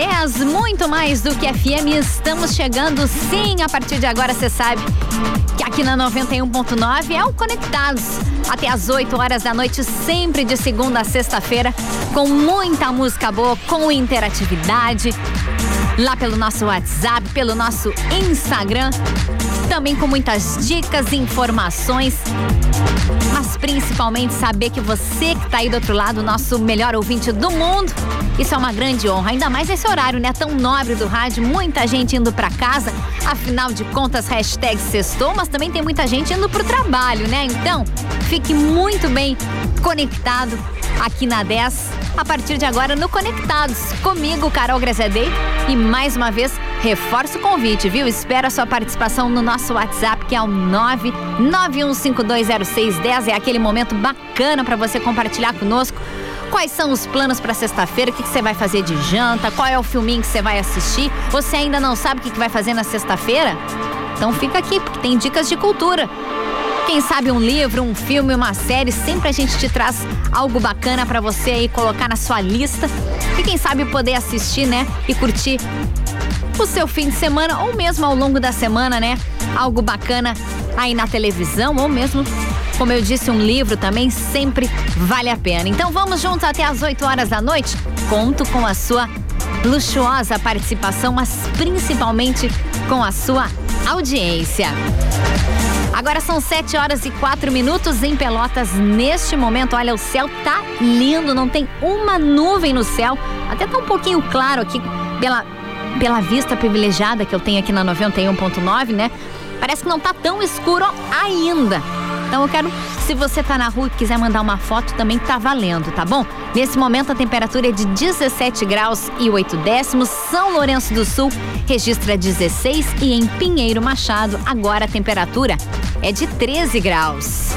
10, muito mais do que FM. Estamos chegando, sim, a partir de agora você sabe que aqui na 91.9 é o Conectados. Até às 8 horas da noite, sempre de segunda a sexta-feira, com muita música boa, com interatividade. Lá pelo nosso WhatsApp, pelo nosso Instagram. Também com muitas dicas e informações mas principalmente saber que você que está aí do outro lado, nosso melhor ouvinte do mundo, isso é uma grande honra, ainda mais esse horário, né? Tão nobre do rádio, muita gente indo para casa, afinal de contas, hashtag sextou, mas também tem muita gente indo pro trabalho, né? Então, fique muito bem conectado aqui na 10, a partir de agora no Conectados, comigo, Carol Grazedei, e mais uma vez, reforço o convite, viu? Espero a sua participação no nosso WhatsApp, que é o 991520610, é aquele momento bacana para você compartilhar conosco Quais são os planos para sexta-feira? O que, você vai fazer de janta? Qual é o filminho que você vai assistir? Você ainda não sabe o que vai fazer na sexta-feira? Então fica aqui, porque tem dicas de cultura. Quem sabe um livro, um filme, uma série, sempre a gente te traz algo bacana para você aí colocar na sua lista. E quem sabe poder assistir, né? E curtir o seu fim de semana ou mesmo ao longo da semana, né? Algo bacana aí na televisão ou mesmo como eu disse, um livro também sempre vale a pena. Então vamos juntos até as 8 horas da noite. Conto com a sua luxuosa participação, mas principalmente com a sua audiência. Agora são 7 horas e 4 minutos em Pelotas. Neste momento, olha, o céu tá lindo, não tem uma nuvem no céu. Até tá um pouquinho claro aqui pela, pela vista privilegiada que eu tenho aqui na 91.9, né? Parece que não tá tão escuro ainda. Então eu quero, se você tá na rua e quiser mandar uma foto, também tá valendo, tá bom? Nesse momento a temperatura é de 17 graus e 8 décimos. São Lourenço do Sul registra 16 e em Pinheiro Machado agora a temperatura é de 13 graus.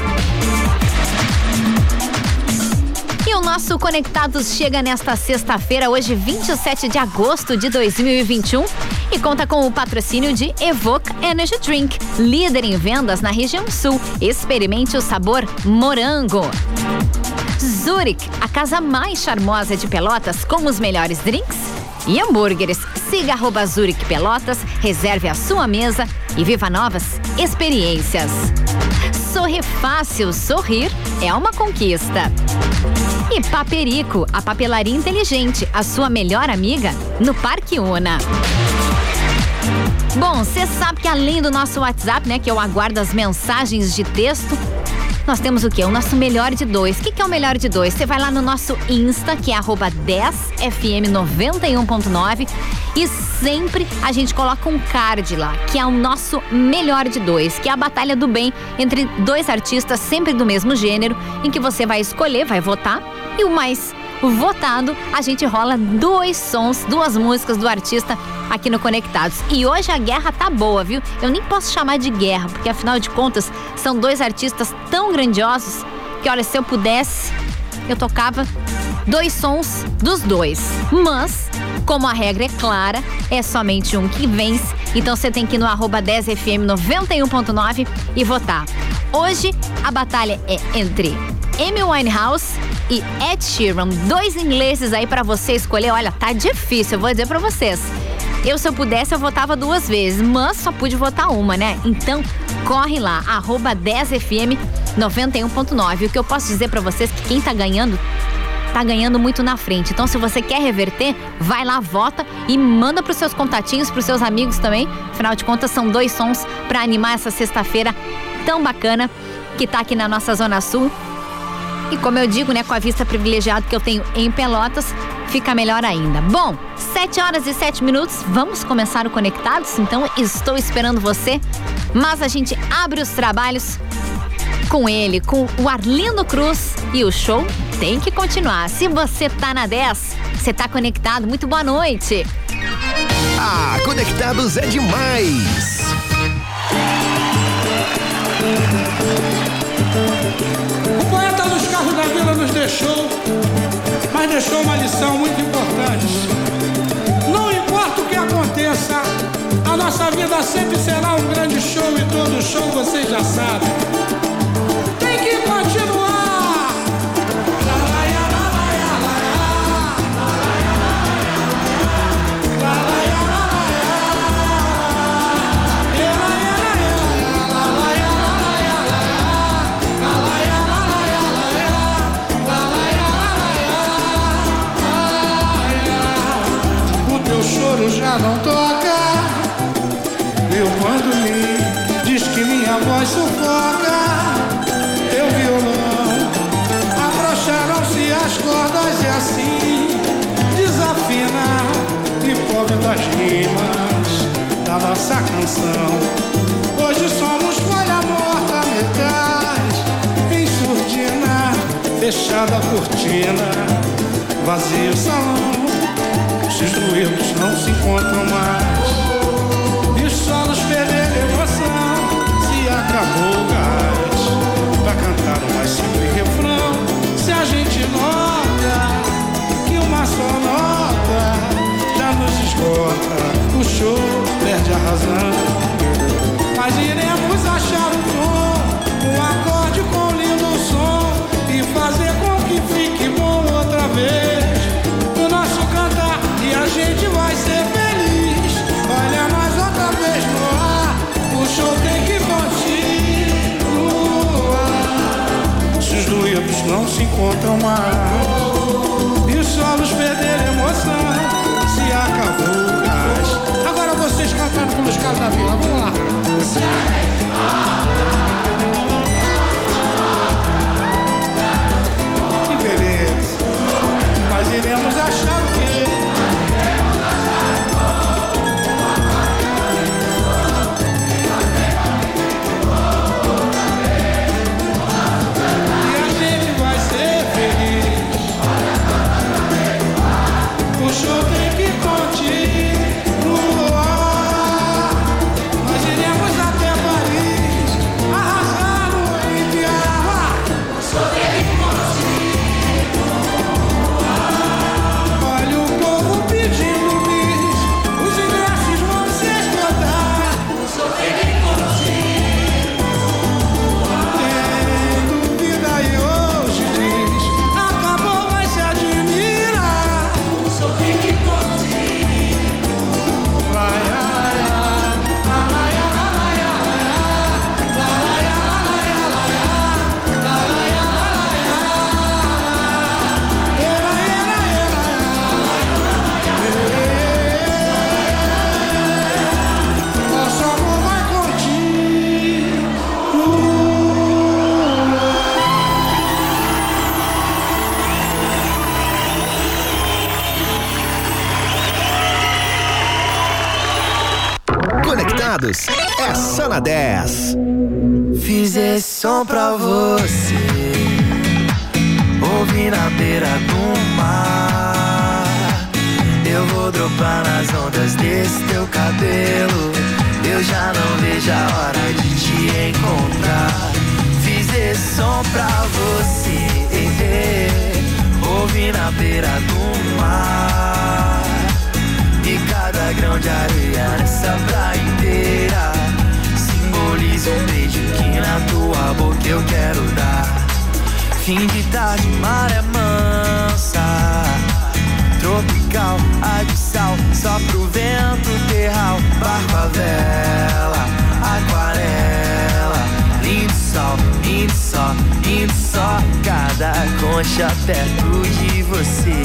Nosso Conectados chega nesta sexta-feira, hoje 27 de agosto de 2021 e conta com o patrocínio de Evoque Energy Drink, líder em vendas na região sul. Experimente o sabor morango. Zurich, a casa mais charmosa de Pelotas com os melhores drinks e hambúrgueres. Siga arroba Zurich Pelotas, reserve a sua mesa e viva novas experiências. Sorri fácil, sorrir é uma conquista. E Paperico, a papelaria inteligente, a sua melhor amiga no Parque Una. Bom, você sabe que além do nosso WhatsApp, né, que eu aguardo as mensagens de texto, nós temos o quê? O nosso melhor de dois. O que, que é o melhor de dois? Você vai lá no nosso Insta, que é 10fm91.9 e sempre a gente coloca um card lá, que é o nosso melhor de dois, que é a batalha do bem entre dois artistas sempre do mesmo gênero, em que você vai escolher, vai votar, e o mais votado, a gente rola dois sons, duas músicas do artista aqui no Conectados. E hoje a guerra tá boa, viu? Eu nem posso chamar de guerra, porque afinal de contas são dois artistas tão grandiosos que, olha, se eu pudesse, eu tocava dois sons dos dois. Mas, como a regra é clara, é somente um que vence, então você tem que ir no arroba 10fm 91.9 e votar. Hoje a batalha é entre Amy Winehouse e Ed Sheeran, dois ingleses aí para você escolher. Olha, tá difícil, eu vou dizer para vocês. Eu, se eu pudesse, eu votava duas vezes, mas só pude votar uma, né? Então, corre lá, arroba 10fm 91.9. O que eu posso dizer para vocês é que quem tá ganhando tá ganhando muito na frente. Então, se você quer reverter, vai lá, vota e manda pros seus contatinhos, pros seus amigos também. Afinal de contas, são dois sons para animar essa sexta-feira tão bacana que tá aqui na nossa Zona Sul. E como eu digo, né, com a vista privilegiada que eu tenho em Pelotas, fica melhor ainda. Bom, 7 horas e 7 minutos, vamos começar o Conectados, então estou esperando você. Mas a gente abre os trabalhos com ele, com o Arlindo Cruz e o show tem que continuar. Se você tá na 10, você tá conectado. Muito boa noite. Ah, conectados é demais a vida nos deixou, mas deixou uma lição muito importante. Não importa o que aconteça, a nossa vida sempre será um grande show e todo show vocês já sabem. Fim de tarde, maré mansa. Tropical, abissal, só pro vento terral. Barco a vela, aquarela. Lindo sol, lindo sol, lindo sol. Cada concha perto de você.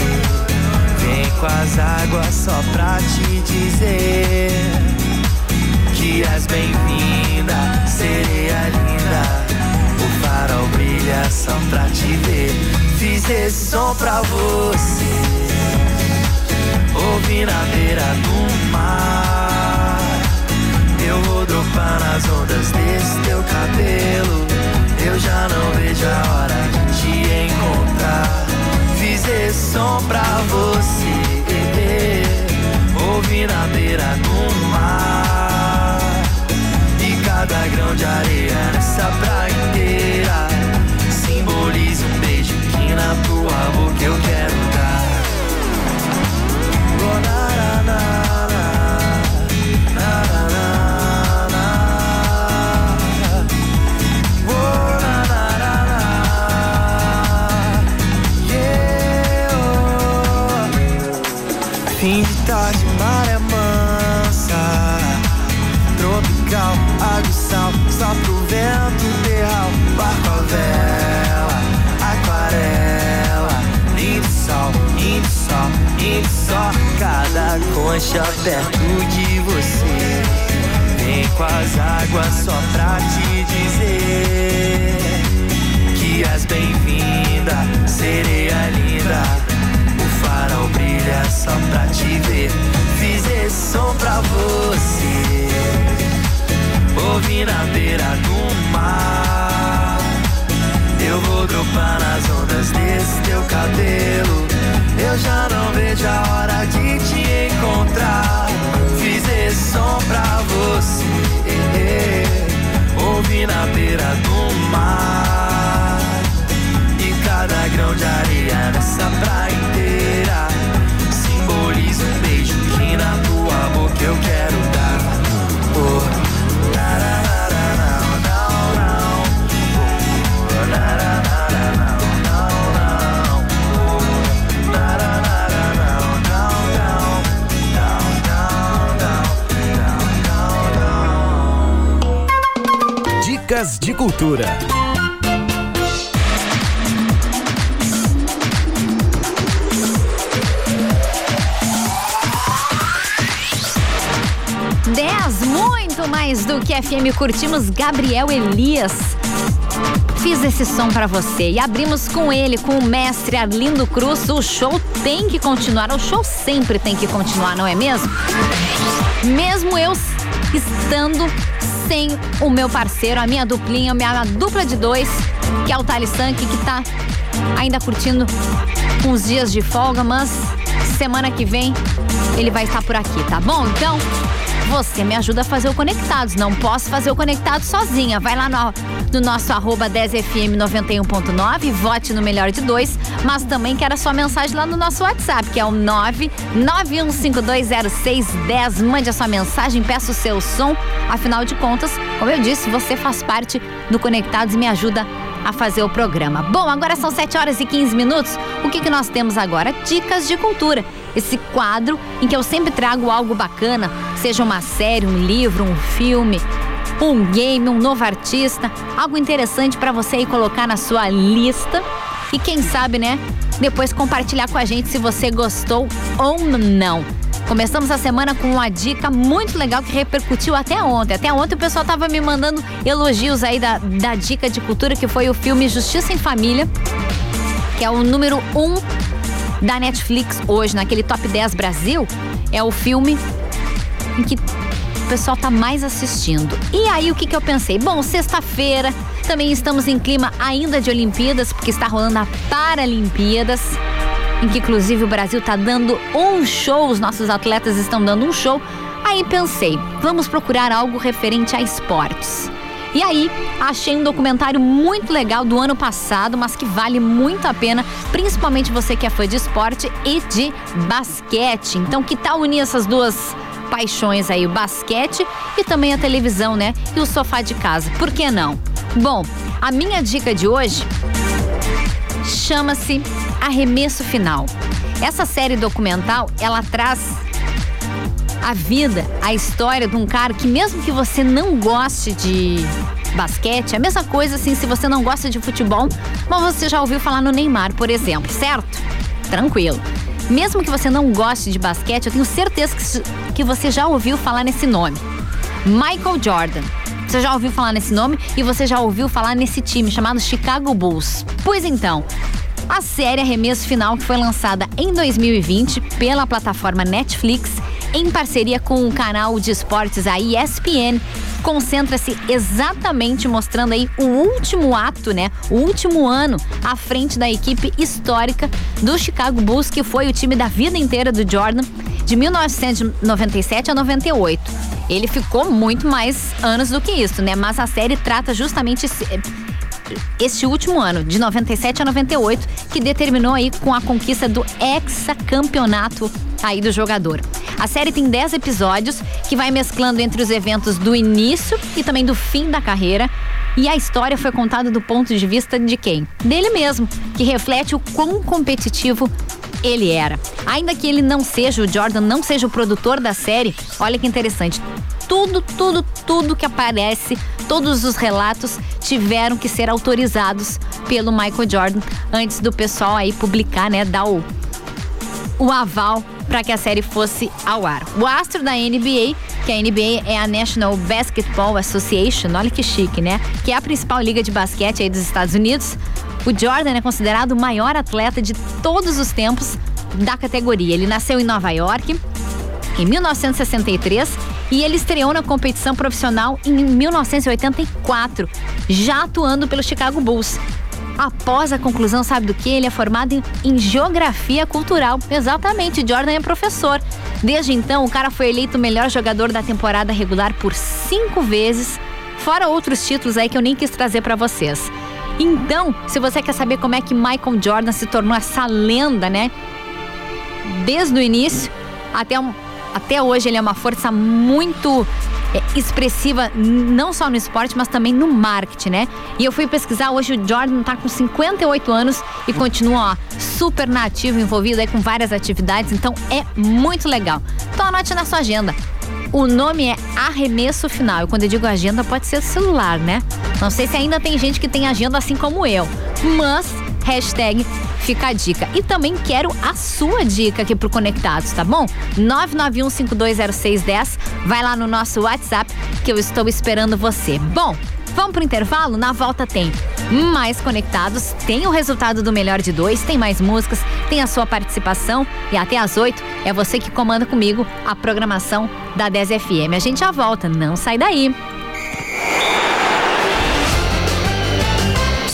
Vem com as águas só pra te dizer. Que és bem-vinda, sereia linda. O farol judiação pra te ver. Fiz esse som pra você. Ouvi na beira do mar. Eu vou dropar nas ondas desse teu cabelo. Eu já não vejo a hora de te encontrar. Fiz esse som pra você. Ouvi na beira do mar e cada grão de areia nessa praia inteira na tua boca eu quero dar. Oh, na, na, na, na, na, na. Oh. Fim de tarde concha perto de você. Vem com as águas só pra te dizer que as bem-vinda, sereia linda farol brilha só pra te ver. Fiz esse som pra você. Ouvi na beira do mar. Eu vou dropar nas ondas desse teu cabelo. Eu já não Dicas de Cultura. Dez, muito mais do que FM. Curtimos Gabriel Elias. Fiz esse som para você e abrimos com ele, com o mestre Arlindo Cruz. O show tem que continuar, o show sempre tem que continuar, não é mesmo? Mesmo eu estando sem o meu parceiro, a minha duplinha, a minha dupla de dois, que é o Thales Sank, que tá ainda curtindo uns dias de folga, mas semana que vem ele vai estar por aqui, tá bom? Então, você me ajuda a fazer o Conectados. Não posso fazer o Conectado sozinha. Vai lá no, no nosso arroba 10fm 91.9, vote no melhor de dois, mas também quero a sua mensagem lá no nosso WhatsApp, que é o 991520610. Mande a sua mensagem, peça o seu som. Afinal de contas, como eu disse, você faz parte do Conectados e me ajuda a fazer o programa. Bom, agora são 7 horas e 15 minutos. O que, que nós temos agora? Dicas de cultura. Esse quadro em que eu sempre trago algo bacana, seja uma série, um livro, um filme, um game, um novo artista, algo interessante para você aí colocar na sua lista. E quem sabe, né? Depois compartilhar com a gente se você gostou ou não. Começamos a semana com uma dica muito legal que repercutiu até ontem. Até ontem o pessoal tava me mandando elogios aí da, da dica de cultura, que foi o filme Justiça em Família, que é o número um da Netflix hoje, naquele top 10 Brasil. É o filme em que pessoal tá mais assistindo. E aí o que, que eu pensei? Bom, sexta-feira, também estamos em clima ainda de Olimpíadas, porque está rolando a Paralimpíadas em que inclusive o Brasil está dando um show, os nossos atletas estão dando um show. Aí pensei, vamos procurar algo referente a esportes. E aí, achei um documentário muito legal do ano passado, mas que vale muito a pena, principalmente você que é fã de esporte e de basquete. Então, que tal unir essas duas paixões aí, o basquete e também a televisão, né? E o sofá de casa. Por que não? Bom, a minha dica de hoje chama-se Arremesso Final. Essa série documental, ela traz a vida, a história de um cara que mesmo que você não goste de basquete, é a mesma coisa assim se você não gosta de futebol, mas você já ouviu falar no Neymar, por exemplo, certo? Tranquilo. Mesmo que você não goste de basquete, eu tenho certeza que, que você já ouviu falar nesse nome. Michael Jordan. Você já ouviu falar nesse nome e você já ouviu falar nesse time chamado Chicago Bulls. Pois então, a série Arremesso Final, que foi lançada em 2020 pela plataforma Netflix, em parceria com o canal de esportes a ESPN, concentra-se exatamente mostrando aí o último ato, né? O último ano à frente da equipe histórica do Chicago Bulls, que foi o time da vida inteira do Jordan, de 1997 a 98. Ele ficou muito mais anos do que isso, né? Mas a série trata justamente esse, este último ano, de 97 a 98, que determinou aí com a conquista do hexacampeonato aí do jogador. A série tem 10 episódios que vai mesclando entre os eventos do início e também do fim da carreira. E a história foi contada do ponto de vista de quem? Dele mesmo, que reflete o quão competitivo ele era. Ainda que ele não seja, o Jordan não seja o produtor da série, olha que interessante. Tudo, tudo, tudo que aparece, todos os relatos tiveram que ser autorizados pelo Michael Jordan antes do pessoal aí publicar, né, dar o, o aval para que a série fosse ao ar. O astro da NBA, que a NBA é a National Basketball Association, olha que chique, né? Que é a principal liga de basquete aí dos Estados Unidos. O Jordan é considerado o maior atleta de todos os tempos da categoria. Ele nasceu em Nova York em 1963 e ele estreou na competição profissional em 1984, já atuando pelo Chicago Bulls. Após a conclusão, sabe do que? Ele é formado em, geografia cultural. Exatamente, Jordan é professor. Desde então, o cara foi eleito o melhor jogador da temporada regular por cinco vezes, fora outros títulos aí que eu nem quis trazer para vocês. Então, se você quer saber como é que Michael Jordan se tornou essa lenda, né? Desde o início até até hoje ele é uma força muito expressiva, não só no esporte, mas também no marketing, né? E eu fui pesquisar, hoje o Jordan tá com 58 anos e continua ó, super nativo, envolvido aí com várias atividades, então é muito legal. Então anote na sua agenda. O nome é Arremesso Final. E quando eu digo agenda, pode ser celular, né? Não sei se ainda tem gente que tem agenda assim como eu. Mas, hashtag fica a dica. E também quero a sua dica aqui pro Conectados, tá bom? 991520610. Vai lá no nosso WhatsApp que eu estou esperando você. Bom, Vamos pro intervalo? Na volta tem mais conectados, tem o resultado do melhor de dois, tem mais músicas, tem a sua participação e até às oito é você que comanda comigo a programação da 10 FM. A gente já volta, não sai daí.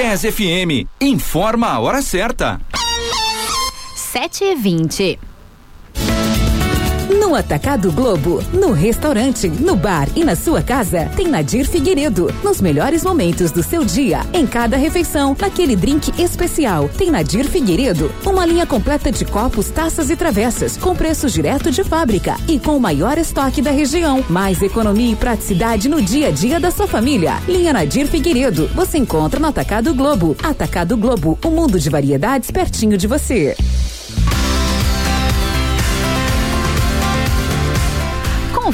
10 FM. Informa a hora certa. 7 e 20 no Atacado Globo, no restaurante, no bar e na sua casa, tem Nadir Figueiredo. Nos melhores momentos do seu dia, em cada refeição, naquele drink especial, tem Nadir Figueiredo. Uma linha completa de copos, taças e travessas, com preço direto de fábrica e com o maior estoque da região. Mais economia e praticidade no dia a dia da sua família. Linha Nadir Figueiredo. Você encontra no Atacado Globo. Atacado Globo, o um mundo de variedades pertinho de você.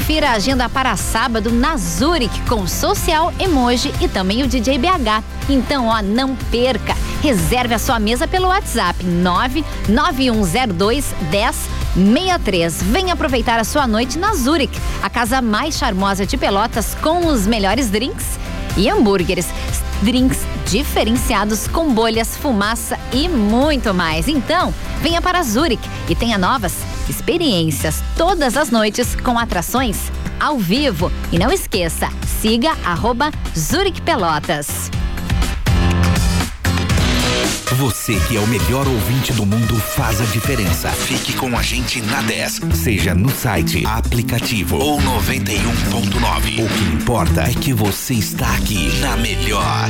Confira a agenda para sábado na Zurich com Social Emoji e também o DJ BH. Então, ó, não perca. Reserve a sua mesa pelo WhatsApp 99102 1063. Venha aproveitar a sua noite na Zurich, a casa mais charmosa de Pelotas com os melhores drinks e hambúrgueres. Drinks diferenciados com bolhas, fumaça e muito mais. Então, venha para Zurich e tenha novas experiências todas as noites com atrações ao vivo. E não esqueça, siga arroba Zurich Pelotas. Você que é o melhor ouvinte do mundo faz a diferença. Fique com a gente na 10, seja no site, aplicativo ou 91.9. O que importa é que você está aqui na melhor.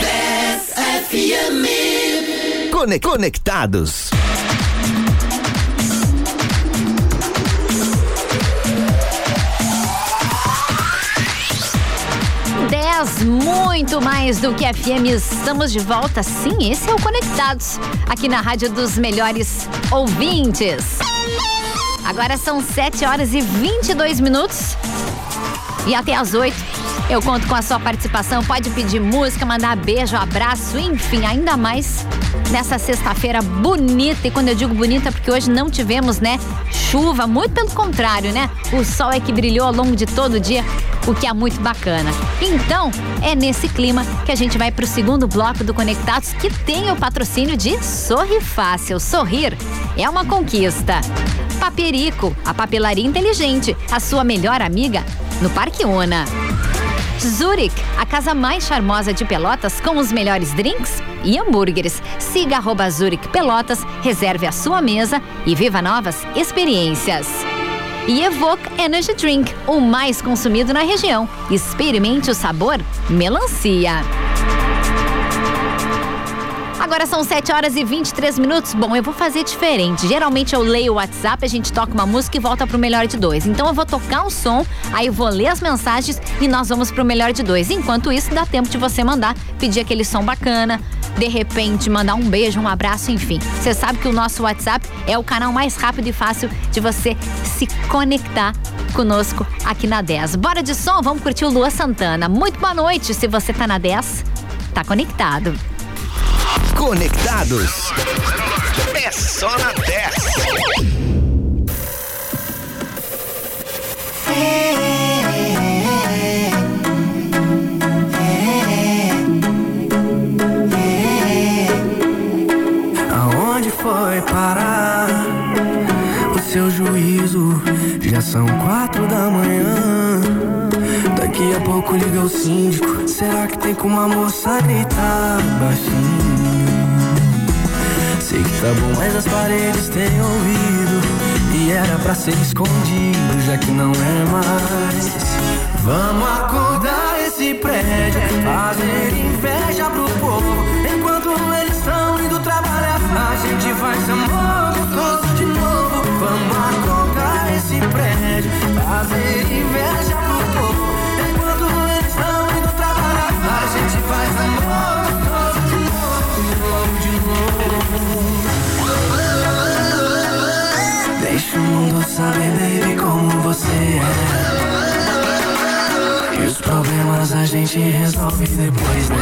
10 FM. Conectados. 10, muito mais do que FM. Estamos de volta, sim, esse é o Conectados, aqui na Rádio dos Melhores Ouvintes. Agora são 7 horas e 22 minutos. E até às 8 eu conto com a sua participação. Pode pedir música, mandar beijo, abraço, enfim, ainda mais nessa sexta-feira bonita. E quando eu digo bonita, é porque hoje não tivemos, né, chuva, muito pelo contrário, né? O sol é que brilhou ao longo de todo o dia, o que é muito bacana. Então, é nesse clima que a gente vai para o segundo bloco do Conectados, que tem o patrocínio de Sorri Fácil. Sorrir é uma conquista. Paperico, a papelaria inteligente, a sua melhor amiga no Parque Una. Zurich, a casa mais charmosa de Pelotas com os melhores drinks e hambúrgueres. Siga arroba Zurich Pelotas, reserve a sua mesa e viva novas experiências. E Evoque Energy Drink, o mais consumido na região. Experimente o sabor melancia. Agora são 7 horas e 23 minutos. Bom, eu vou fazer diferente. Geralmente eu leio o WhatsApp, a gente toca uma música e volta pro melhor de dois. Então eu vou tocar um som, aí eu vou ler as mensagens e nós vamos pro melhor de dois. Enquanto isso, dá tempo de você mandar, pedir aquele som bacana, de repente mandar um beijo, um abraço, enfim. Você sabe que o nosso WhatsApp é o canal mais rápido e fácil de você se conectar conosco aqui na 10. Bora de som, vamos curtir o Lua Santana. Muito boa noite. Se você tá na 10, tá conectado. Conectados. É só na 10. Foi parar o seu juízo? Já são quatro da manhã. Daqui a pouco liga o síndico. Será que tem como a moça gritar baixinho? Sei que tá bom, mas as paredes têm ouvido. E era pra ser escondido, já que não é mais. Vamos acordar esse prédio, fazer saber, baby, como você é. E os problemas a gente resolve depois, né?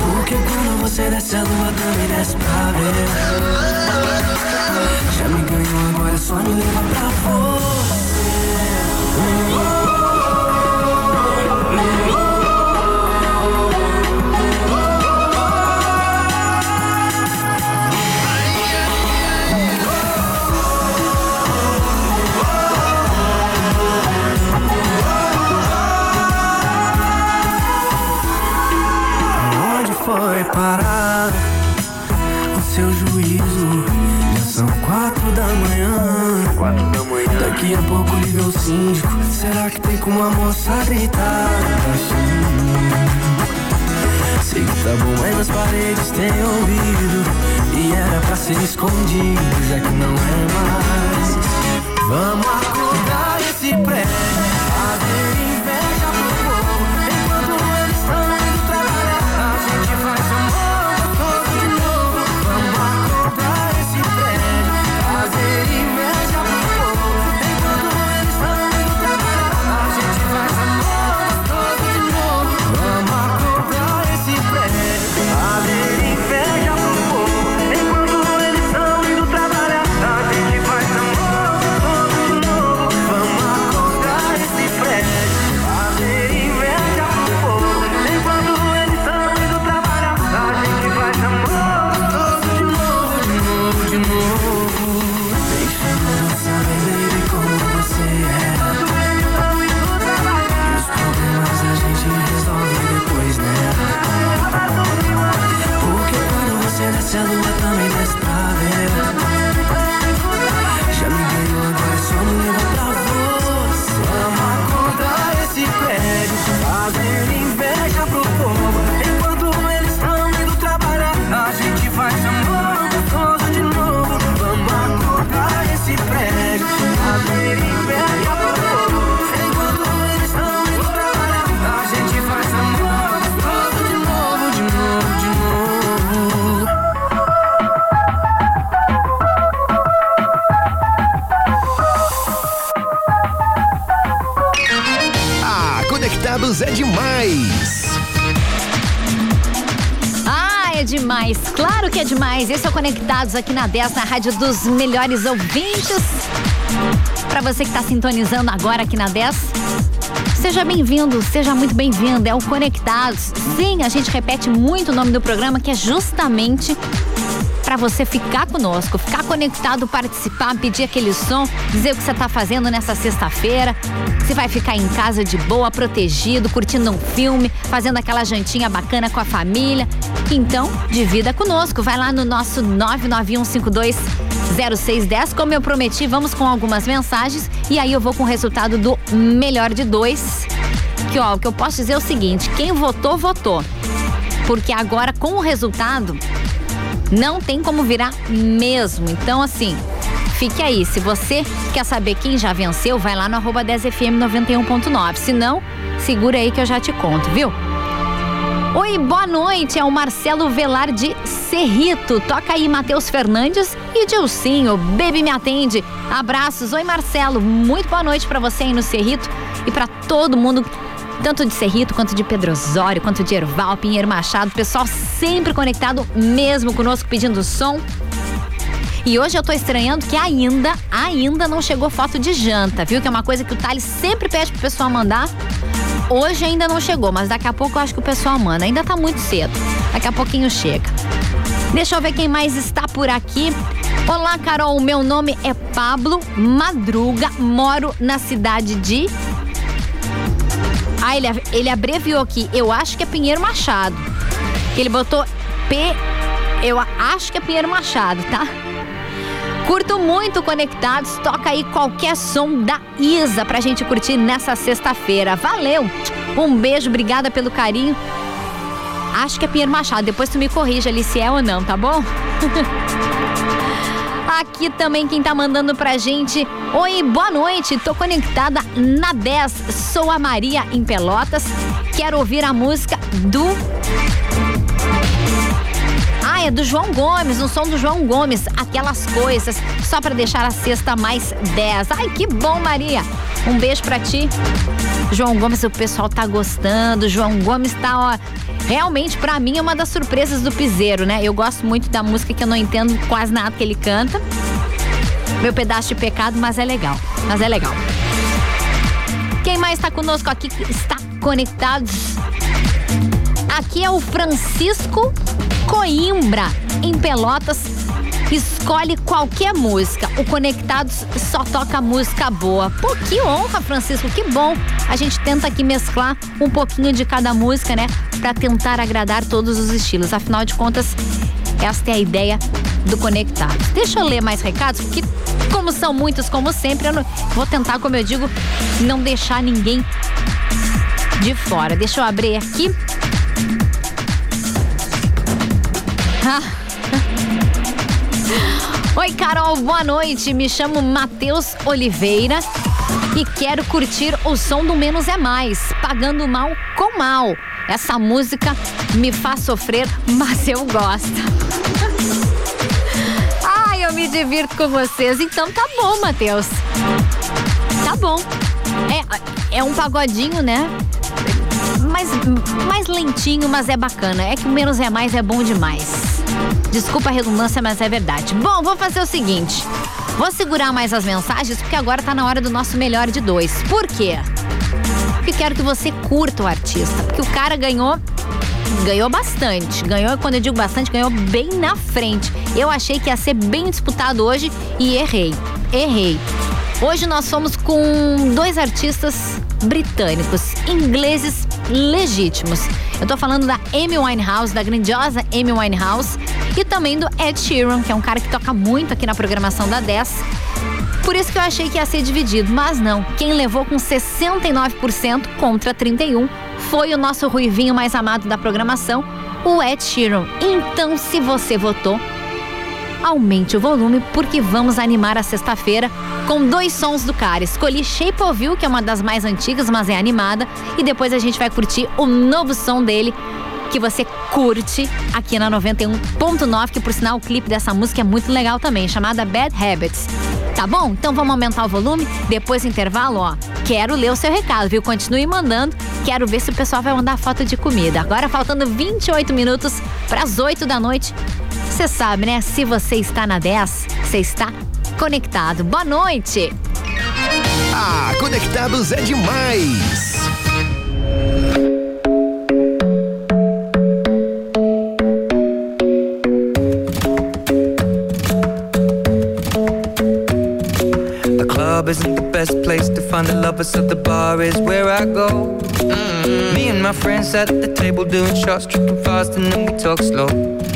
Porque quando você desce a lua também desce pra ver. Já me ganhou, agora só me levar pra Aonde foi parar o seu juízo? Já são quatro da manhã. Quatro da manhã. Daqui a pouco liga o síndico. Será que tem como a moça gritar? Sei que tá bom, mas as paredes têm ouvido. E era pra ser escondido, já que não é mais. Vamos acordar esse prédio. Conectados aqui na 10, na rádio dos melhores ouvintes. Para você que está sintonizando agora aqui na 10, seja bem-vindo, seja muito bem-vindo. É o Conectados. Sim, a gente repete muito o nome do programa, que é justamente para você ficar conosco, ficar conectado, participar, pedir aquele som, dizer o que você tá fazendo nessa sexta-feira. Se vai ficar em casa de boa, protegido, curtindo um filme, fazendo aquela jantinha bacana com a família. Então, divida conosco. Vai lá no nosso 99152 0610. Como eu prometi, vamos com algumas mensagens e aí eu vou com o resultado do melhor de dois. Que ó, o que eu posso dizer é o seguinte: quem votou, votou. Porque agora, com o resultado, não tem como virar mesmo. Então, assim, fique aí. Se você quer saber quem já venceu, vai lá no arroba 10fm 91.9. Se não, segura aí que eu já te conto, viu? Oi, boa noite. É o Marcelo Velar de Cerrito. Toca aí Matheus Fernandes e Dilcinho. Baby me atende. Abraços. Oi, Marcelo. Muito boa noite para você aí no Cerrito e para todo mundo tanto de Cerrito, quanto de Pedro Osório, quanto de Erval, Pinheiro Machado, pessoal sempre conectado, mesmo conosco pedindo som. E hoje eu tô estranhando que ainda, ainda não chegou foto de janta, viu? Que é uma coisa que o Thales sempre pede pro pessoal mandar. Hoje ainda não chegou, mas daqui a pouco eu acho que o pessoal manda. Ainda tá muito cedo. Daqui a pouquinho chega. Deixa eu ver quem mais está por aqui. Olá, Carol. Meu nome é Pablo Madruga. Moro na cidade de ah, ele, ele abreviou aqui. Eu acho que é Pinheiro Machado. Ele botou P. Eu acho que é Pinheiro Machado, tá? Curto muito Conectados. Toca aí qualquer som da Isa pra gente curtir nessa sexta-feira. Valeu! Um beijo, obrigada pelo carinho. Acho que é Pinheiro Machado. Depois tu me corrija ali se é ou não, tá bom? Aqui também quem tá mandando pra gente. Oi, boa noite. Tô conectada na 10. Sou a Maria em Pelotas. Quero ouvir a música do ah, é do João Gomes, no som do João Gomes. Aquelas coisas, só para deixar a sexta mais 10. Ai, que bom, Maria. Um beijo para ti. João Gomes, o pessoal tá gostando. João Gomes tá, ó, realmente para mim é uma das surpresas do piseiro, né? Eu gosto muito da música que eu não entendo quase nada que ele canta. Meu pedaço de pecado, mas é legal. Mas é legal. Quem mais está conosco aqui está conectados? Aqui é o Francisco Coimbra, em Pelotas escolhe qualquer música. O Conectados só toca música boa. Pô, que honra, Francisco, que bom. A gente tenta aqui mesclar um pouquinho de cada música, né? Para tentar agradar todos os estilos. Afinal de contas, esta é a ideia do Conectados. Deixa eu ler mais recados, porque como são muitos, como sempre, eu não, vou tentar, como eu digo, não deixar ninguém de fora. Deixa eu abrir aqui. Oi, Carol, boa noite. Me chamo Matheus Oliveira e quero curtir o som do Menos é Mais, pagando mal com mal. Essa música me faz sofrer, mas eu gosto. Ai, eu me divirto com vocês. Então tá bom, Matheus. Tá bom. É, é um pagodinho, né? Mais, mais lentinho, mas é bacana. É que o Menos é Mais é bom demais. Desculpa a redundância, mas é verdade. Bom, vou fazer o seguinte. Vou segurar mais as mensagens porque agora tá na hora do nosso melhor de dois. Por quê? Porque quero que você curta o artista. Porque o cara ganhou. Ganhou bastante. Ganhou, quando eu digo bastante, ganhou bem na frente. Eu achei que ia ser bem disputado hoje e errei. Errei. Hoje nós fomos com dois artistas britânicos, ingleses legítimos. Eu tô falando da Amy Winehouse, da grandiosa Amy Winehouse, e também do Ed Sheeran, que é um cara que toca muito aqui na programação da 10. Por isso que eu achei que ia ser dividido, mas não. Quem levou com 69% contra 31 foi o nosso ruivinho mais amado da programação, o Ed Sheeran. Então, se você votou, aumente o volume porque vamos animar a sexta-feira com dois sons do cara. Escolhi Shape of You, que é uma das mais antigas, mas é animada, e depois a gente vai curtir o novo som dele que você curte aqui na 91.9, que por sinal o clipe dessa música é muito legal também, chamada Bad Habits. Tá bom? Então vamos aumentar o volume. Depois do intervalo, ó, quero ler o seu recado, viu? Continue mandando. Quero ver se o pessoal vai mandar foto de comida. Agora faltando 28 minutos para as 8 da noite. Você sabe, né? Se você está na 10, você está conectado. Boa noite! Ah, conectados é demais! Club isn't the best place to find the lovers, so the bar is where I go. Mm. Me and my friends sat at the table doing shots, tripping fast, and then we talk slow.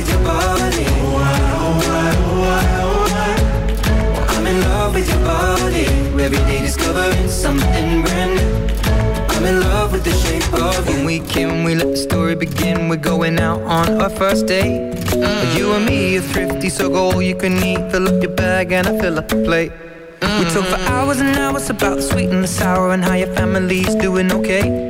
with your body. Oh, I, oh, I, oh, I, oh, I. Well, I'm in love with your body. Every day discovering something brand new. I'm in love with the shape of you. When we can, we let the story begin. We're going out on our first date. Mm. You and me are thrifty, so go all you can eat. Fill up your bag and I fill up the plate. Mm. We talk for hours and hours about the sweet and the sour and how your family's doing okay.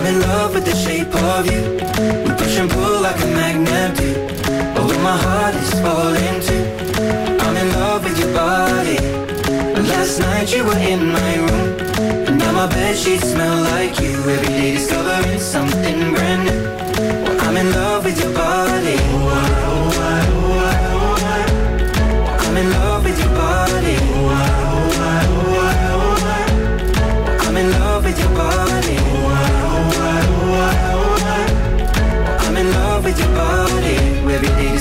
I'm in love with the shape of you. We push and pull like a magnet do. Although my heart is falling too. I'm in love with your body. Last night you were in my room. And now my bed sheets smell like you. Every day discovering something brand new. Well, I'm in love with your body.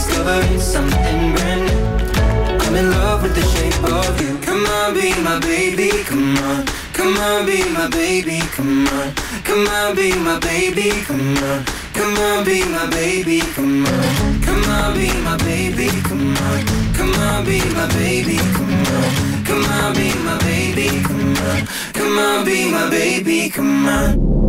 Discovering something brand new. I'm in love with the shape of you. Come on, be my baby, come on. Come on, be my baby, come on. Come on, be my baby, come on. Come on, be my baby, come on. Come on, be my baby, come on. Come on, be my baby, come on. Come on, be my baby, come on. Come on, be my baby, come on.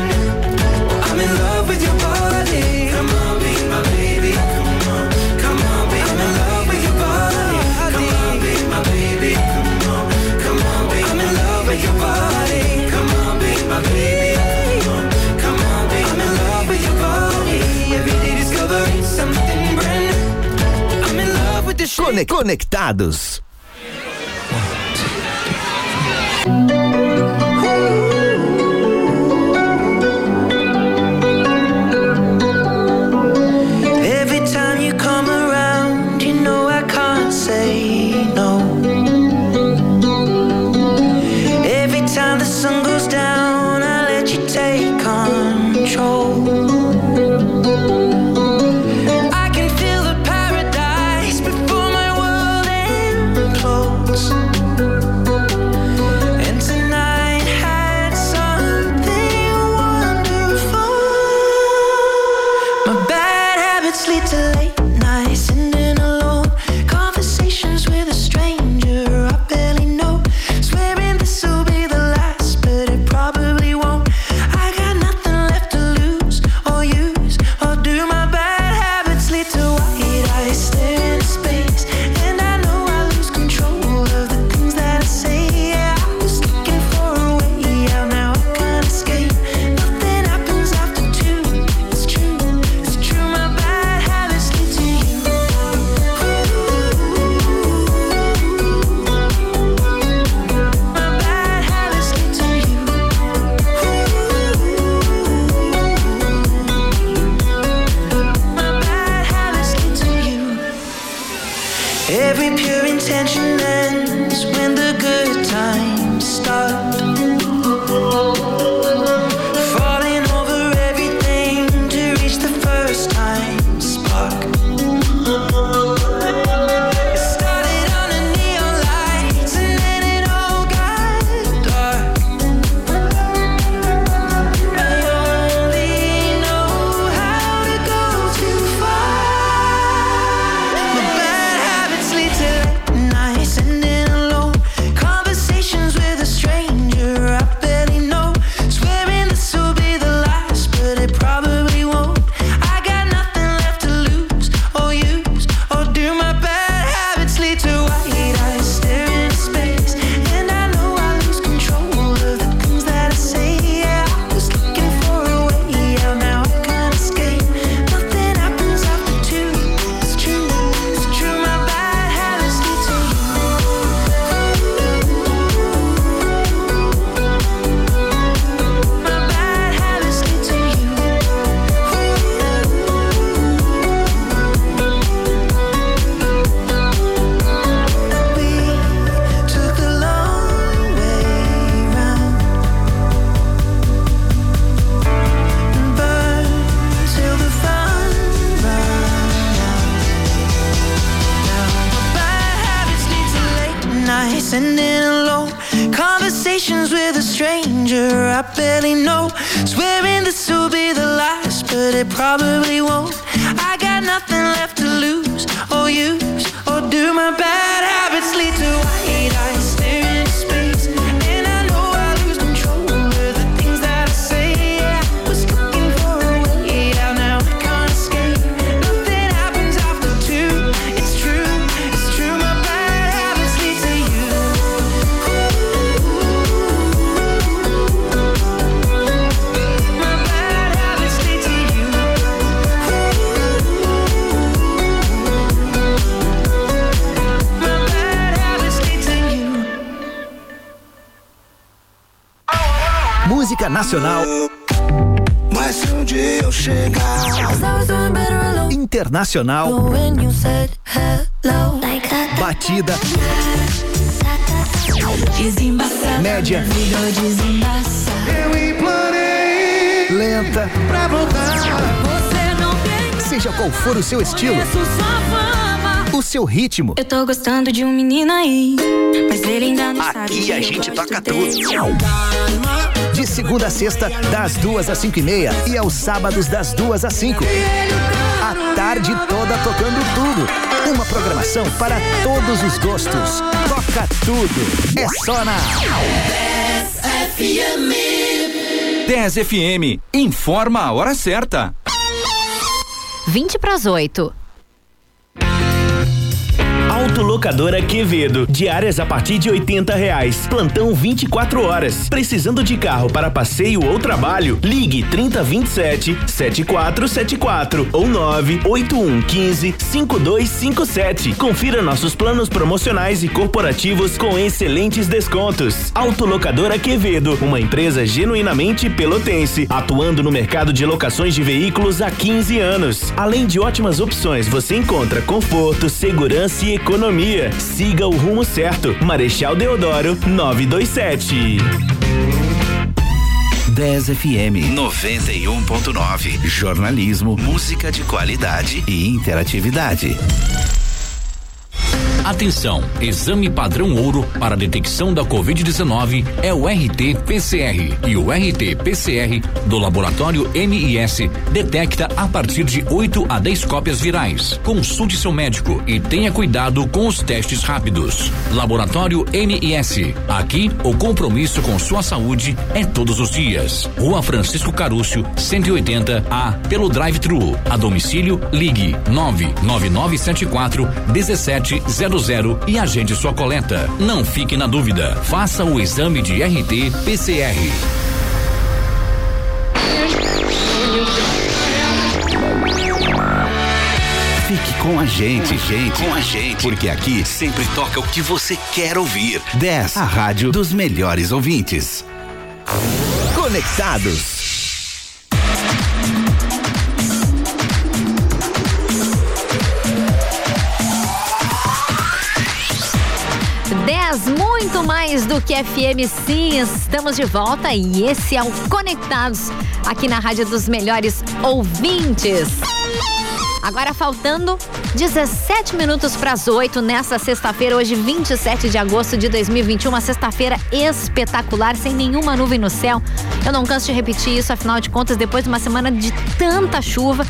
Conectados. Nacional. Mas se um dia eu chegar. Internacional, batida, média, eu implorei lenta, pra voltar. seja qual for o seu estilo, o seu ritmo. Eu tô gostando de um menino aí, mas ele ainda não sabe. Aqui a gente toca tudo. De segunda a sexta, das duas às cinco e meia. E aos sábados, das duas às cinco. A tarde toda tocando tudo. Uma programação para todos os gostos. Toca tudo. É só na 10 FM. Informa a hora certa. 20 para as 8. Autolocadora Quevedo. Diárias a partir de 80 reais. Plantão 24 horas. Precisando de carro para passeio ou trabalho? Ligue 3027 7474 ou 98115 5257. Confira nossos planos promocionais e corporativos com excelentes descontos. Autolocadora Quevedo, uma empresa genuinamente pelotense, atuando no mercado de locações de veículos há 15 anos. Além de ótimas opções, você encontra conforto, segurança e economia. Siga o rumo certo. Marechal Deodoro 927. 10 FM 91.9. Jornalismo, música de qualidade e interatividade. Atenção! Exame padrão ouro para detecção da Covid-19 é o RT-PCR. E o RT-PCR do laboratório MIS detecta a partir de 8 a 10 cópias virais. Consulte seu médico e tenha cuidado com os testes rápidos. Laboratório MIS. Aqui, o compromisso com sua saúde é todos os dias. Rua Francisco Carúcio, 180 A, pelo drive-thru. A domicílio, ligue 99974 1700 e agende sua coleta. Não fique na dúvida. Faça o exame de RT PCR. Fique com a gente, gente, com a gente, porque aqui sempre toca o que você quer ouvir. 10, a rádio dos melhores ouvintes. Conectados. Muito mais do que FM, sim. Estamos de volta e esse é o Conectados aqui na Rádio dos Melhores Ouvintes. Agora faltando 17 minutos para as 8 nessa sexta-feira, hoje 27 de agosto de 2021, uma sexta-feira espetacular, sem nenhuma nuvem no céu. Eu não canso de repetir isso, afinal de contas, depois de uma semana de tanta chuva,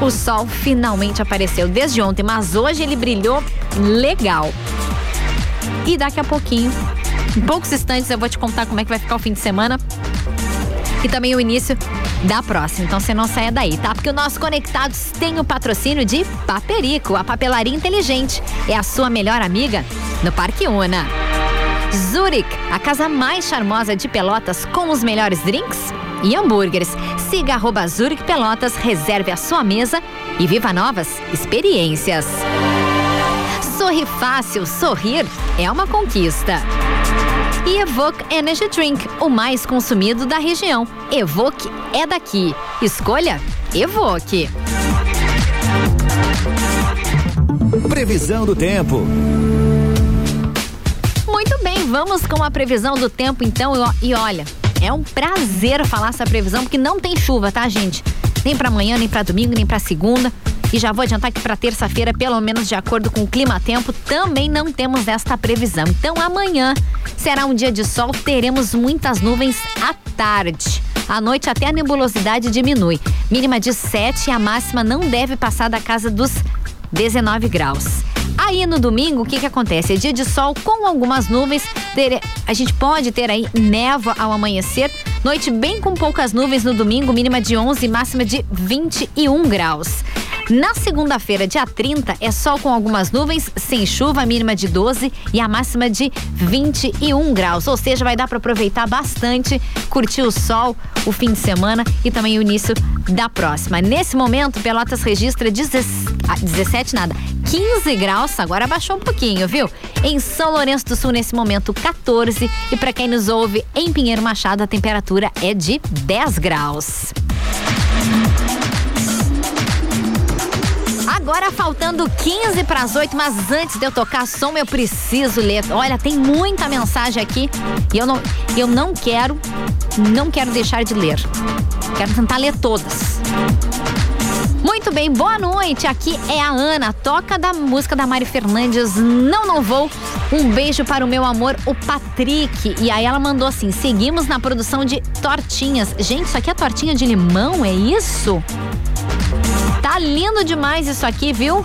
o sol finalmente apareceu desde ontem, mas hoje ele brilhou legal. E daqui a pouquinho, em poucos instantes, eu vou te contar como é que vai ficar o fim de semana e também o início da próxima. Então você não saia daí, tá? Porque o nosso Conectados tem o patrocínio de Paperico, a papelaria inteligente. É a sua melhor amiga no Parque Una. Zurich, a casa mais charmosa de Pelotas com os melhores drinks e hambúrgueres. Siga arroba Zurich Pelotas, reserve a sua mesa e viva novas experiências. Sorri fácil, sorrir é uma conquista. E Evoque Energy Drink, o mais consumido da região. Evoque é daqui. Escolha Evoque. Previsão do tempo. Muito bem, vamos com a previsão do tempo então. E olha, é um prazer falar essa previsão porque não tem chuva, tá, gente? Nem para amanhã, nem para domingo, nem para segunda. E já vou adiantar que para terça-feira, pelo menos de acordo com o clima-tempo, também não temos esta previsão. Então amanhã será um dia de sol, teremos muitas nuvens à tarde. À noite até a nebulosidade diminui. Mínima de 7 e a máxima não deve passar da casa dos 19 graus. Aí no domingo, o que que acontece? É dia de sol com algumas nuvens. Ter, a gente pode ter aí névoa ao amanhecer. Noite bem com poucas nuvens no domingo, mínima de 11 e máxima de 21 graus. Na segunda-feira, dia 30, é sol com algumas nuvens, sem chuva, mínima de 12 e a máxima de 21 graus. Ou seja, vai dar para aproveitar bastante, curtir o sol, o fim de semana e também o início da próxima. Nesse momento, Pelotas registra 17 nada, 15 graus, agora baixou um pouquinho, viu? Em São Lourenço do Sul, nesse momento, 14. E para quem nos ouve em Pinheiro Machado, a temperatura é de 10 graus. Agora faltando 15 para as 8, mas antes de eu tocar som, eu preciso ler. Olha, tem muita mensagem aqui e eu não, eu não quero, não quero deixar de ler. Quero tentar ler todas. Muito bem, boa noite. Aqui é a Ana, toca da música da Mari Fernandes. Não, não vou. Um beijo para o meu amor, o Patrick. E aí ela mandou assim: seguimos na produção de tortinhas. Gente, isso aqui é tortinha de limão, é isso? Tá lindo demais isso aqui, viu?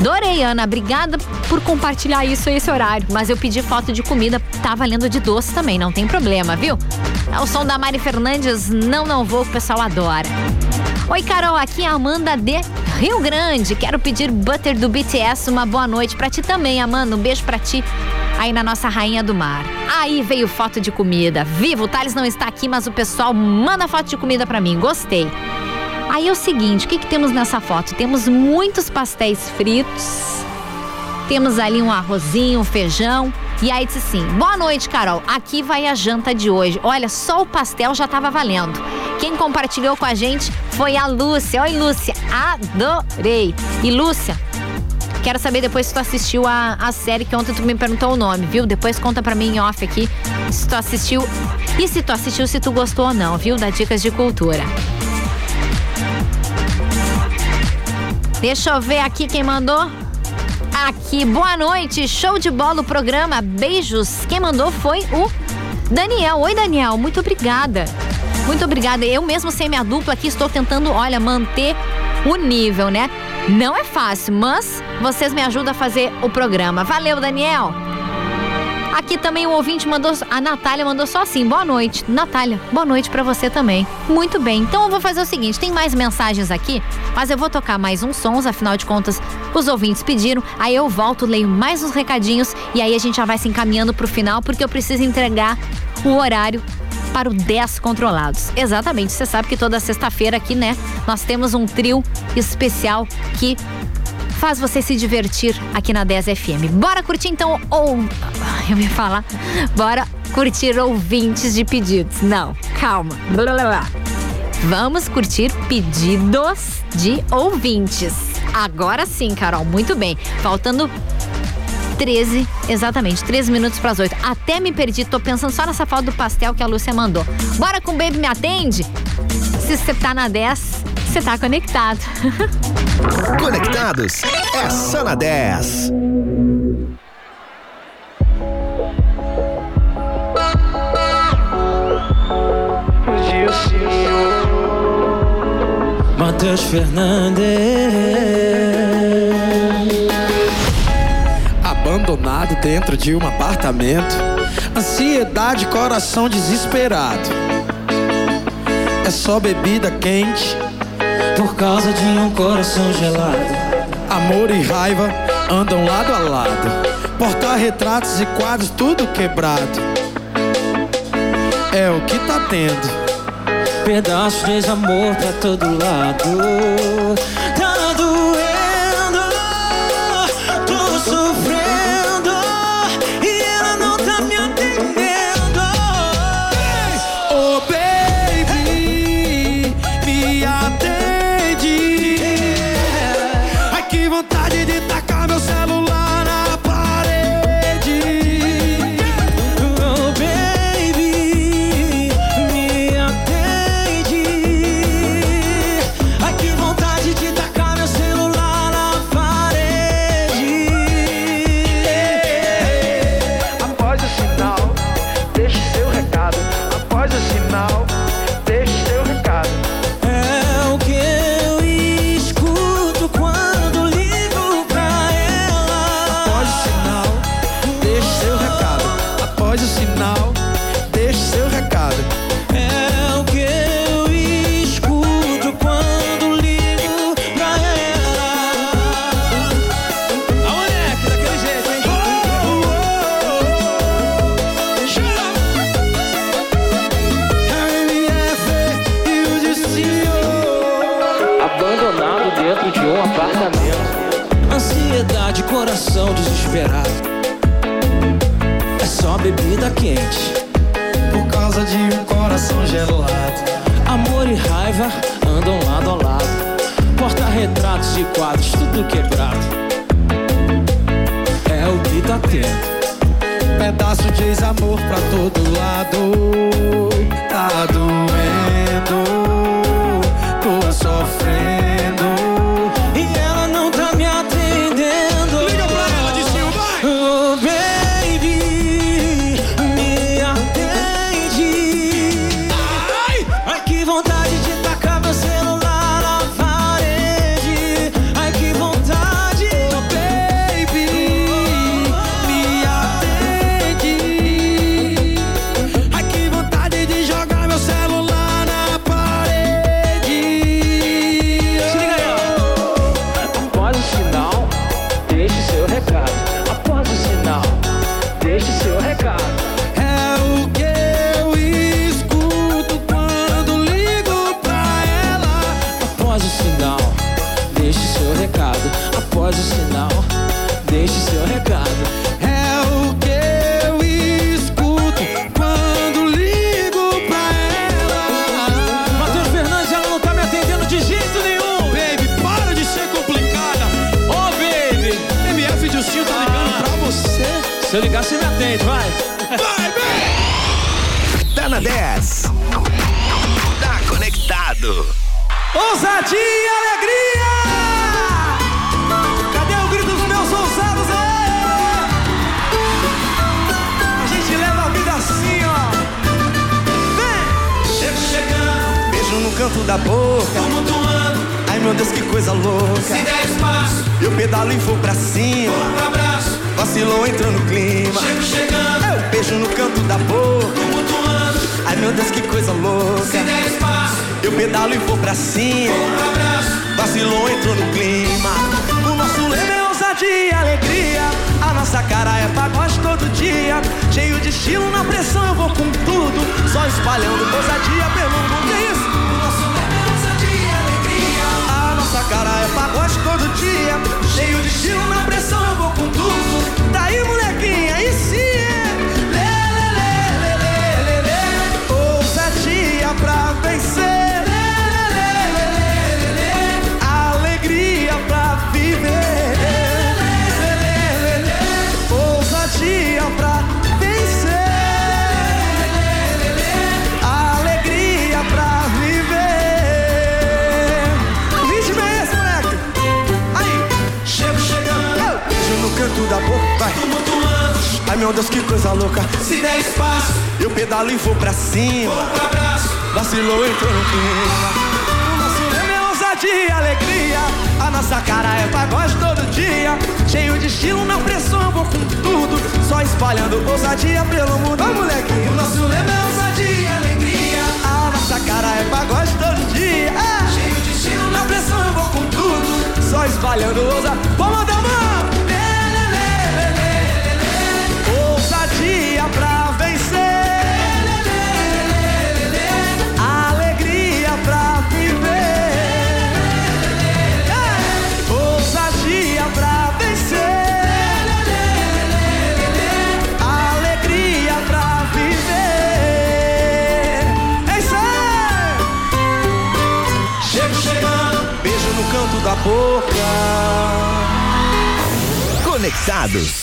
Adorei, Ana. Obrigada por compartilhar isso esse horário. Mas eu pedi foto de comida, tá valendo de doce também, não tem problema, viu? É o som da Mari Fernandes, não, não vou, o pessoal adora. Oi, Carol, aqui é a Amanda de Rio Grande. Quero pedir Butter do BTS. Uma boa noite para ti também, Amanda. Um beijo para ti aí na nossa Rainha do Mar. Aí veio foto de comida. Vivo, o Thales não está aqui, mas o pessoal manda foto de comida para mim. Gostei. Aí é o seguinte, o que, que temos nessa foto? Temos muitos pastéis fritos, temos ali um arrozinho, um feijão. E aí disse assim: boa noite, Carol. Aqui vai a janta de hoje. Olha, só o pastel já estava valendo. Quem compartilhou com a gente foi a Lúcia. Oi, Lúcia. Adorei. E Lúcia, Quero saber depois se tu assistiu a, a série que ontem tu me perguntou o nome, viu? Depois conta pra mim em off aqui se tu assistiu. E se tu assistiu, se tu gostou ou não, viu? Da Dicas de Cultura. Deixa eu ver aqui quem mandou. Aqui, boa noite, show de bola o programa, beijos. Quem mandou foi o Daniel. Oi, Daniel, muito obrigada. Muito obrigada. Eu mesmo sem minha dupla aqui estou tentando, olha, manter o nível, né? Não é fácil, mas vocês me ajudam a fazer o programa. Valeu, Daniel. Aqui também o ouvinte mandou, a Natália mandou só assim, boa noite. Natália, boa noite para você também. Muito bem, então eu vou fazer o seguinte, tem mais mensagens aqui, mas eu vou tocar mais uns sons, afinal de contas, os ouvintes pediram, aí eu volto, leio mais uns recadinhos e aí a gente já vai se encaminhando pro final, porque eu preciso entregar o horário para o 10 controlados. Exatamente, você sabe que toda sexta-feira aqui, né, nós temos um trio especial que faz você se divertir aqui na 10 FM. Bora curtir então ou eu ia falar, bora curtir ouvintes de pedidos. Não, calma. Blá, blá, blá. Vamos curtir pedidos de ouvintes. Agora sim, Carol, muito bem. Faltando 13, exatamente, 13 minutos para as 8. Até me perdi, tô pensando só nessa foto do pastel que a Lúcia mandou. Bora com o Baby Me Atende? Se você tá na 10, você tá conectado. Conectados é só na 10. Matheus Fernandes Abandonado dentro de um apartamento Ansiedade, coração desesperado É só bebida quente Por causa de um coração gelado. Amor e raiva andam lado a lado. Porta-retratos e quadros tudo quebrado. É o que tá tendo. Pedaços de amor pra todo lado. Quente. Por causa de um coração gelado. Amor e raiva andam lado a lado. Porta-retratos e quadros, tudo quebrado. É o que tá tendo. Pedaço de ex-amor pra todo lado. Se eu ligar, você me atende, vai. Vai, Tá na 10. Tá conectado. Ousadia e alegria! Cadê o grito dos meus ousados? A gente leva a vida assim, ó. Vem! Chego chegando, beijo no canto da boca. Tumultuando, Ai meu Deus, que coisa louca. se der espaço, Eu pedalo e vou pra cima. vou abraço. Vacilou, entrou no clima. Chego chegando, Eu beijo no canto da boca. tumultuando, Ai meu Deus, que coisa se louca. der espaço, Eu pedalo e vou pra cima. vou pro abraço. Vacilou, entrou no clima. O nosso lema é ousadia e alegria. A nossa cara é pagode todo dia. Cheio de estilo na pressão, eu vou com tudo. Só espalhando ousadia pelo mundo. Que isso? O nosso cara é pagode todo dia. Cheio de estilo na pressão, eu vou com tudo. Daí, molequinha, aí sim é. Lê, lê, lê, lê, lê, lê, lê. Ousadia pra vencer. Meu Deus, que coisa louca. Se der espaço, eu pedalo e vou pra cima. Vou pro abraço, vacilou, entrou no clima. O nosso lema é ousadia e alegria. A nossa cara é pagode todo dia. Cheio de estilo, na pressão, vou com tudo. Só espalhando ousadia pelo mundo. Vamos, molequinho. O nosso lema é ousadia e alegria. A nossa cara é pagode todo dia. É. Cheio de estilo, na pressão, eu vou com tudo. Só espalhando ousadia. Vamos dar mão. Boca. Conectados.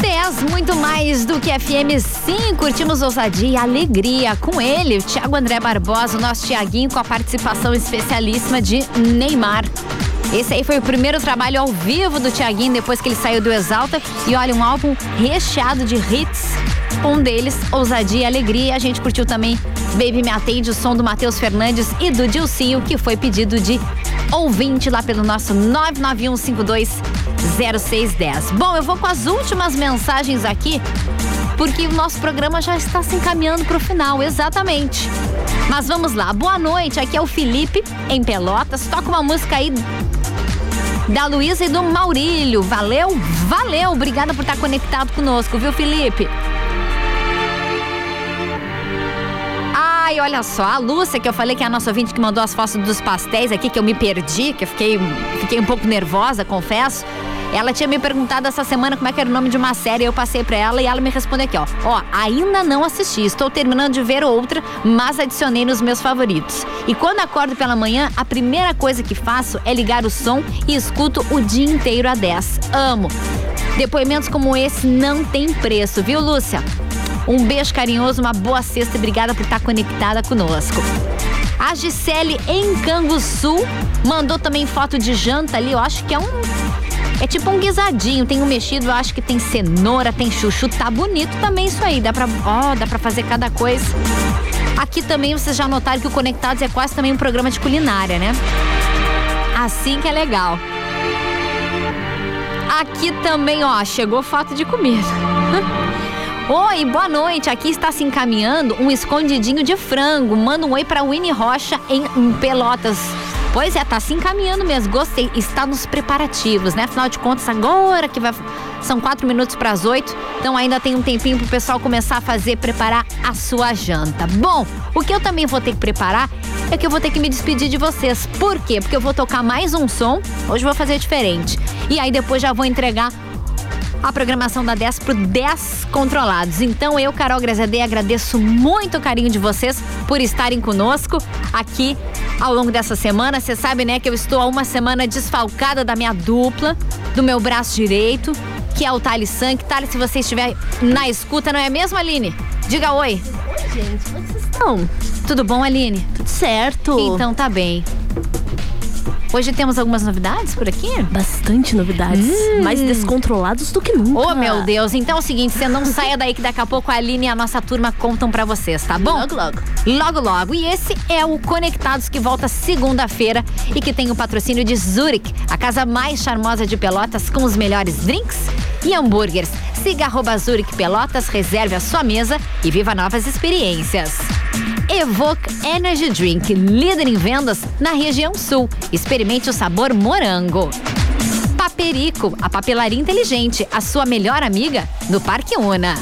Dez, muito mais do que FM sim, curtimos ousadia e alegria com ele, o Thiago André Barbosa, o nosso Tiaguinho, com a participação especialíssima de Neymar. Esse aí foi o primeiro trabalho ao vivo do Tiaguinho depois que ele saiu do Exalta. E olha, um álbum recheado de hits. Um deles, Ousadia e Alegria. A gente curtiu também Baby Me Atende, o som do Matheus Fernandes e do Dilcinho, que foi pedido de ouvinte lá pelo nosso 991520610. Bom, eu vou com as últimas mensagens aqui, porque o nosso programa já está se encaminhando para o final, exatamente. Mas vamos lá, boa noite, aqui é o Felipe, em Pelotas. Toca uma música aí da Luísa e do Maurílio. Valeu? Valeu! Obrigada por estar conectado conosco, viu, Felipe? Ai, olha só, a Lúcia, que eu falei que é a nossa ouvinte que mandou as fotos dos pastéis aqui, que eu me perdi, que eu fiquei, fiquei um pouco nervosa, confesso. Ela tinha me perguntado essa semana como é que era o nome de uma série, eu passei pra ela e ela me respondeu aqui, ó. Ó, ainda não assisti, estou terminando de ver outra, mas adicionei nos meus favoritos. E quando acordo pela manhã, a primeira coisa que faço é ligar o som e escuto o dia inteiro a 10. Amo. Depoimentos como esse não tem preço, viu, Lúcia? Um beijo carinhoso, uma boa sexta e obrigada por estar conectada conosco. A Gisele em Canguçu mandou também foto de janta ali, eu acho que é um é tipo um guisadinho, tem um mexido, acho que tem cenoura, tem chuchu, tá bonito também isso aí, dá pra, ó, dá pra fazer cada coisa. Aqui também vocês já notaram que o Conectados é quase também um programa de culinária, né? Assim que é legal. Aqui também, ó, chegou foto de comida. Oi, boa noite. Aqui está se encaminhando um escondidinho de frango. Manda um oi para Winnie Rocha em Pelotas. Pois é, tá se encaminhando mesmo. Gostei. Está nos preparativos, né? Afinal de contas, agora que vai. São quatro minutos para as oito. Então ainda tem um tempinho pro pessoal começar a fazer, preparar a sua janta. Bom, o que eu também vou ter que preparar é que eu vou ter que me despedir de vocês. Por quê? Porque eu vou tocar mais um som. Hoje eu vou fazer diferente. E aí depois já vou entregar a programação da 10 pro 10 controlados. Então eu, Carol Grazadei, agradeço muito o carinho de vocês por estarem conosco aqui ao longo dessa semana. Você sabe, né, que eu estou há uma semana desfalcada da minha dupla, do meu braço direito, que é o Thales Sank. Thales, se você estiver na escuta, não é mesmo, Aline? Diga oi. Oi, gente, como é vocês estão? Tudo bom, Aline? Tudo certo. Então tá bem. Hoje temos algumas novidades por aqui? Bastante novidades. Hum. Mais descontrolados do que nunca. Oh, meu Deus. Então é o seguinte, você não saia daí que daqui a pouco a Aline e a nossa turma contam pra vocês, tá bom? Logo, logo. Logo, logo. E esse é o Conectados que volta segunda-feira e que tem o patrocínio de Zurich, a casa mais charmosa de Pelotas com os melhores drinks e hambúrgueres. Siga arroba Zurich Pelotas, reserve a sua mesa e viva novas experiências. Evoque Energy Drink, líder em vendas na região sul. Experimente o sabor morango. Paperico, a papelaria inteligente, a sua melhor amiga no Parque Una.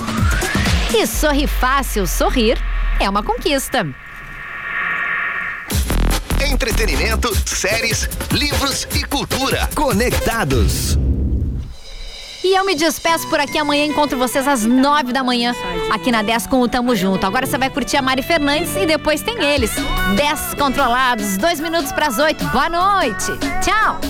E sorri fácil, sorrir é uma conquista. Entretenimento, séries, livros e cultura. Conectados. E eu me despeço por aqui. Amanhã encontro vocês às nove da manhã aqui na 10 com o Tamo Junto. Agora você vai curtir a Mari Fernandes e depois tem eles. 10 controlados, dois minutos para as oito. Boa noite. Tchau.